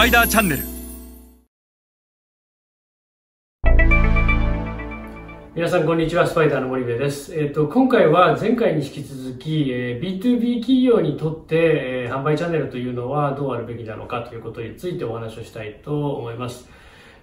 パイダーチャンネル。皆さんこんにちは。スパイダーの森部です、えーと、今回は前回に引き続き、えー、B2B 企業にとって、えー、販売チャンネルというのはどうあるべきなのかということについてお話をしたいと思います。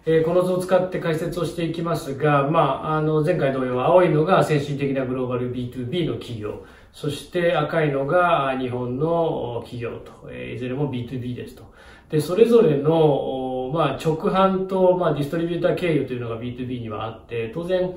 えこの図を使って解説をしていきますが、まあ、あの前回同様青いのが先進的なグローバル B2B の企業。そして赤いのが日本の企業と、えいずれも B2B ですと。でそれぞれの、まあ、直販と、まあ、ディストリビューター経由というのが B2B にはあって当然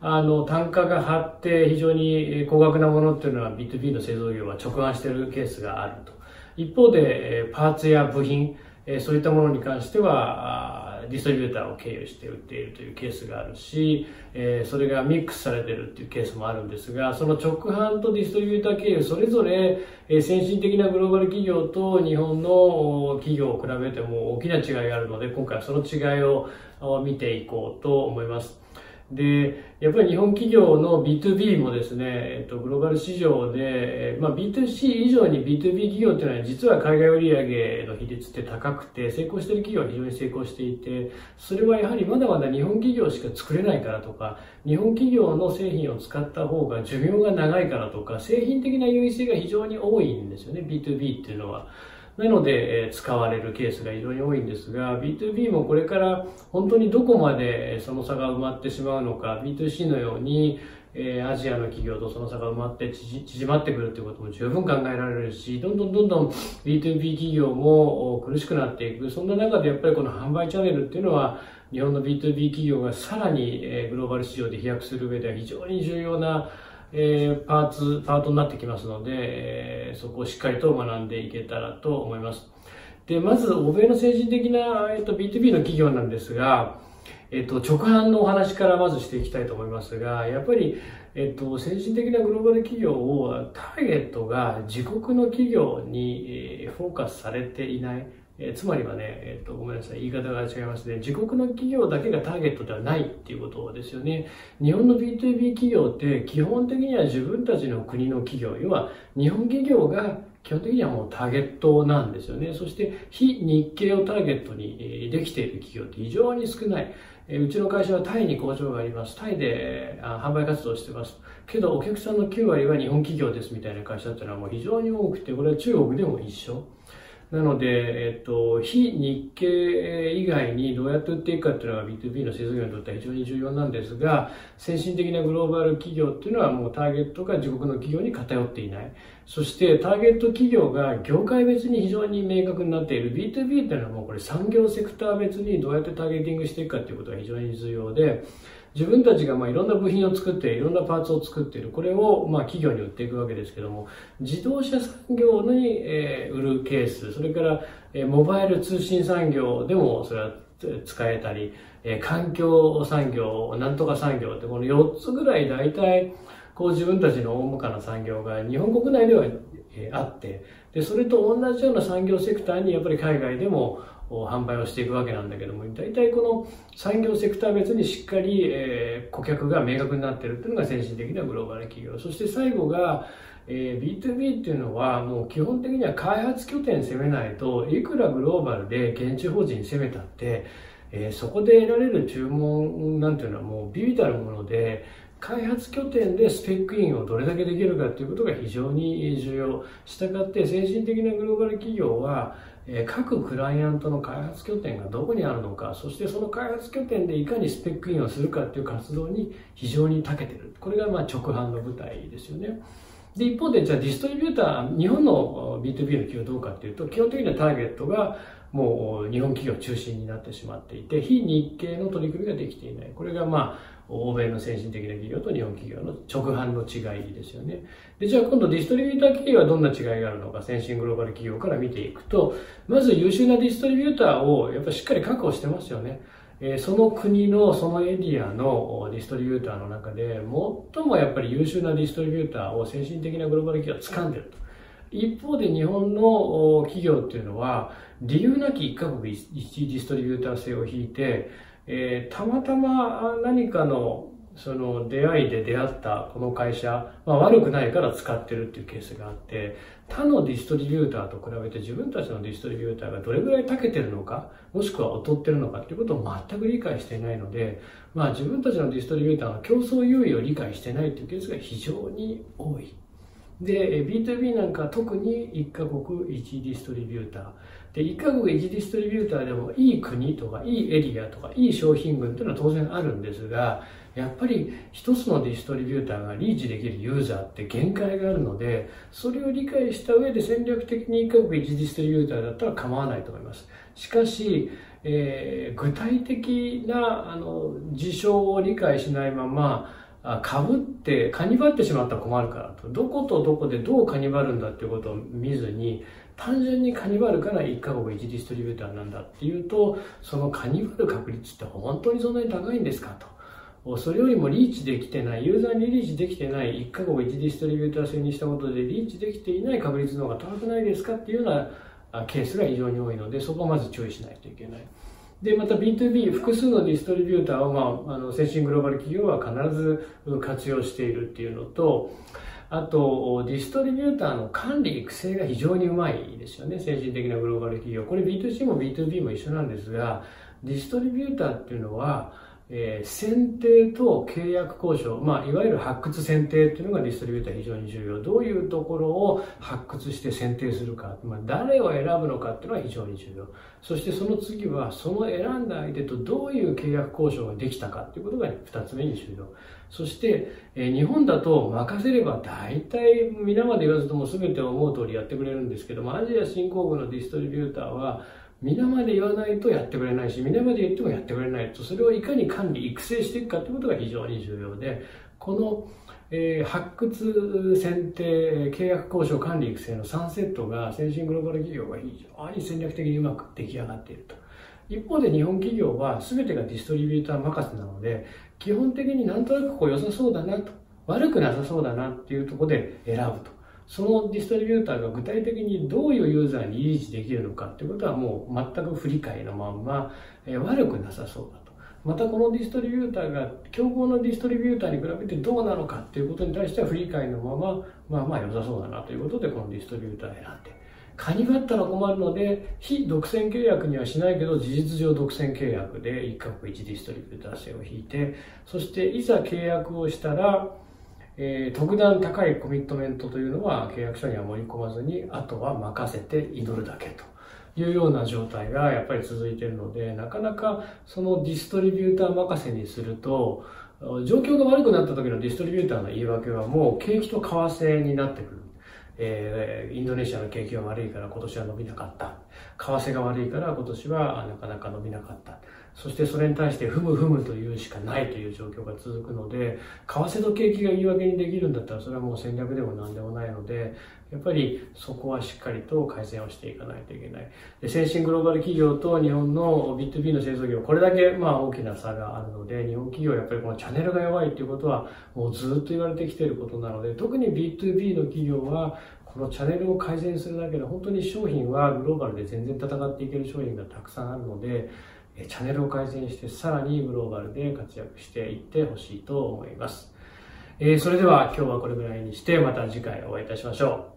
あの単価が張って非常に高額なものっていうのは B2B の製造業は直販しているケースがあると。一方でパーツや部品そういったものに関してはディストリビューターを経由して売っているというケースがあるし、えそれがミックスされてるっていうケースもあるんですがその直販とディストリビューター経由それぞれ、え先進的なグローバル企業と日本の企業を比べても大きな違いがあるので今回はその違いを見ていこうと思います。で、やっぱり日本企業の B2B もですね、えっと、グローバル市場で、まあ、B2C 以上に B2B 企業っていうのは実は海外売上の比率って高くて、成功している企業は非常に成功していて、それはやはりまだまだ日本企業しか作れないからとか、日本企業の製品を使った方が寿命が長いからとか、製品的な優位性が非常に多いんですよね、B2B っていうのは。なので、使われるケースが非常に多いんですが、B2B もこれから本当にどこまでその差が埋まってしまうのか、B2C のように、アジアの企業とその差が埋まって縮まってくるということも十分考えられるし、どんどんどんどん B2B 企業も苦しくなっていく。そんな中でやっぱりこの販売チャンネルっていうのは、日本の B2B 企業がさらにグローバル市場で飛躍する上では非常に重要なえー、パーツ、パートになってきますので、えー、そこをしっかりと学んでいけたらと思います。で、まず、欧米の先進的な、えっ、ー、と、B2B の企業なんですが、えっ、と、直販のお話からまずしていきたいと思いますが、やっぱり、えっと、先進的なグローバル企業をターゲットが自国の企業に、えフォーカスされていない、えー、つまりはね、えーと、ごめんなさい、言い方が違いますね。自国の企業だけがターゲットではないっていうことですよね。日本の B2B 企業って基本的には自分たちの国の企業、要は日本企業が基本的にはもうターゲットなんですよね。そして非日系をターゲットにできている企業って非常に少ない。うちの会社はタイに工場があります。タイで販売活動してます。けどお客さんの9割は日本企業ですみたいな会社っていうのはもう非常に多くて、これは中国でも一緒。なので、えっと、非日系以外にどうやって売っていくかっていうのが B2B の製造業にとっては非常に重要なんですが、先進的なグローバル企業っていうのはもうターゲットが自国の企業に偏っていない。そしてターゲット企業が業界別に非常に明確になっている。B2B っていうのはもうこれ産業セクター別にどうやってターゲティングしていくかっていうことが非常に重要で、自分たちがまあいろんな部品を作っていろんなパーツを作っているこれをまあ企業に売っていくわけですけども自動車産業に、え売るケースそれから、えモバイル通信産業でもそれは使えたり、え環境産業なんとか産業ってこの4つぐらい大体こう自分たちの大向かな産業が日本国内では、あってでそれと同じような産業セクターにやっぱり海外でも販売をしていくわけなんだけども大体この産業セクター別にしっかり、え、顧客が明確になってるっていうのが先進的なグローバル企業。そして最後が、え、B2B っていうのはもう基本的には開発拠点攻めないといくらグローバルで現地法人攻めたってえ、そこで得られる注文なんていうのはもうビビたるもので開発拠点でスペックインをどれだけできるかということが非常に重要。したがって先進的なグローバル企業は各クライアントの開発拠点がどこにあるのかそしてその開発拠点でいかにスペックインをするかという活動に非常に長けているこれがま直販の舞台ですよねで一方でじゃあディストリビューター日本の B2B の企業どうかっていうと基本的にはターゲットがもう日本企業中心になってしまっていて非日系の取り組みができていないこれがまあ欧米の先進的な企業と日本企業の直販の違いですよね。で、じゃあ今度ディストリビューター企業はどんな違いがあるのか、先進グローバル企業から見ていくと、まず優秀なディストリビューターをやっぱりしっかり確保してますよね。えその国のそのエリアのディストリビューターの中で最もやっぱり優秀なディストリビューターを先進的なグローバル企業は掴んでると。一方で日本の企業っていうのは理由なき一カ国一ディストリビューター制を引いてえー、たまたま何かのその出会いで出会ったこの会社、まあ、悪くないから使ってるっていうケースがあって他のディストリビューターと比べて自分たちのディストリビューターがどれぐらい長けてるのかもしくは劣ってるのかっていうことを全く理解していないので、まあ、自分たちのディストリビューターの競争優位を理解してないっていうケースが非常に多い。で、B2B なんか特に1カ国1ディストリビューター。で、1カ国1ディストリビューターでもいい国とかいいエリアとかいい商品群っていうのは当然あるんですが、やっぱり一つのディストリビューターがリーチできるユーザーって限界があるので、それを理解した上で戦略的に1カ国1ディストリビューターだったら構わないと思います。しかし、えー、具体的なあの事象を理解しないまま、かぶって、カニバってしまったら困るからと。どことどこでどうカニバるんだっていうことを見ずに、単純にカニバルから1カ国1ディストリビューターなんだっていうと、そのカニバル確率って本当にそんなに高いんですかと。それよりもリーチできてない、ユーザーにリーチできてない、1カ国1ディストリビューター制にしたことでリーチできていない確率の方が高くないですかっていうようなケースが非常に多いので、そこをまず注意しないといけない。で、また B2B、複数のディストリビューターを、まあ、あの、先進グローバル企業は必ず活用しているっていうのと、あと、ディストリビューターの管理、育成が非常にうまいですよね。先進的なグローバル企業。これ B2C も B2B も一緒なんですが、ディストリビューターっていうのは、えー、選定と契約交渉、まあ、いわゆる発掘選定っていうのがディストリビューター非常に重要。どういうところを発掘して選定するか、まあ、誰を選ぶのかっていうのは非常に重要。そしてその次は、その選んだ相手とどういう契約交渉ができたかっていうことが二つ目に重要。そして、えー、日本だと任せれば大体皆まで言わずとも全て思う通りやってくれるんですけども、アジア新興国のディストリビューターは、皆まで言わないとやってくれないし、皆まで言ってもやってくれないと、それをいかに管理、育成していくかということが非常に重要で、この、えー、発掘、選定、契約交渉、管理、育成の3セットが先進グローバル企業が非常に戦略的にうまく出来上がっていると。一方で日本企業は全てがディストリビューター任せなので、基本的になんとなくこう良さそうだなと、悪くなさそうだなっていうところで選ぶと。そのディストリビューターが具体的にどういうユーザーにリーチできるのかっていうことはもう全く不理解のまんま、え、悪くなさそうだと。またこのディストリビューターが競合のディストリビューターに比べてどうなのかっていうことに対しては不理解のまま、まあまあ良さそうだなということでこのディストリビューターを選んで。カニバったら困るので、非独占契約にはしないけど、事実上独占契約で一カ国一ディストリビューター制を引いて、そしていざ契約をしたら、えー、特段高いコミットメントというのは契約書には盛り込まずに、あとは任せて祈るだけというような状態がやっぱり続いているので、なかなかそのディストリビューター任せにすると、状況が悪くなった時のディストリビューターの言い訳はもう景気と為替になってくる。えー、インドネシアの景気が悪いから今年は伸びなかった。為替が悪いから今年はなかなか伸びなかった。そしてそれに対してふむふむというしかないという状況が続くので、為替と景気が言い訳にできるんだったらそれはもう戦略でも何でもないので、やっぱりそこはしっかりと改善をしていかないといけない。で先進グローバル企業と日本の B2B の製造業、これだけまあ大きな差があるので、日本企業はやっぱりこのチャンネルが弱いということはもうずっと言われてきていることなので、特に B2B の企業はこのチャンネルを改善するだけで本当に商品はグローバルで全然戦っていける商品がたくさんあるので、チャンネルを改善してさらにグローバルで活躍していってほしいと思います。えー、それでは今日はこれぐらいにしてまた次回お会いいたしましょう。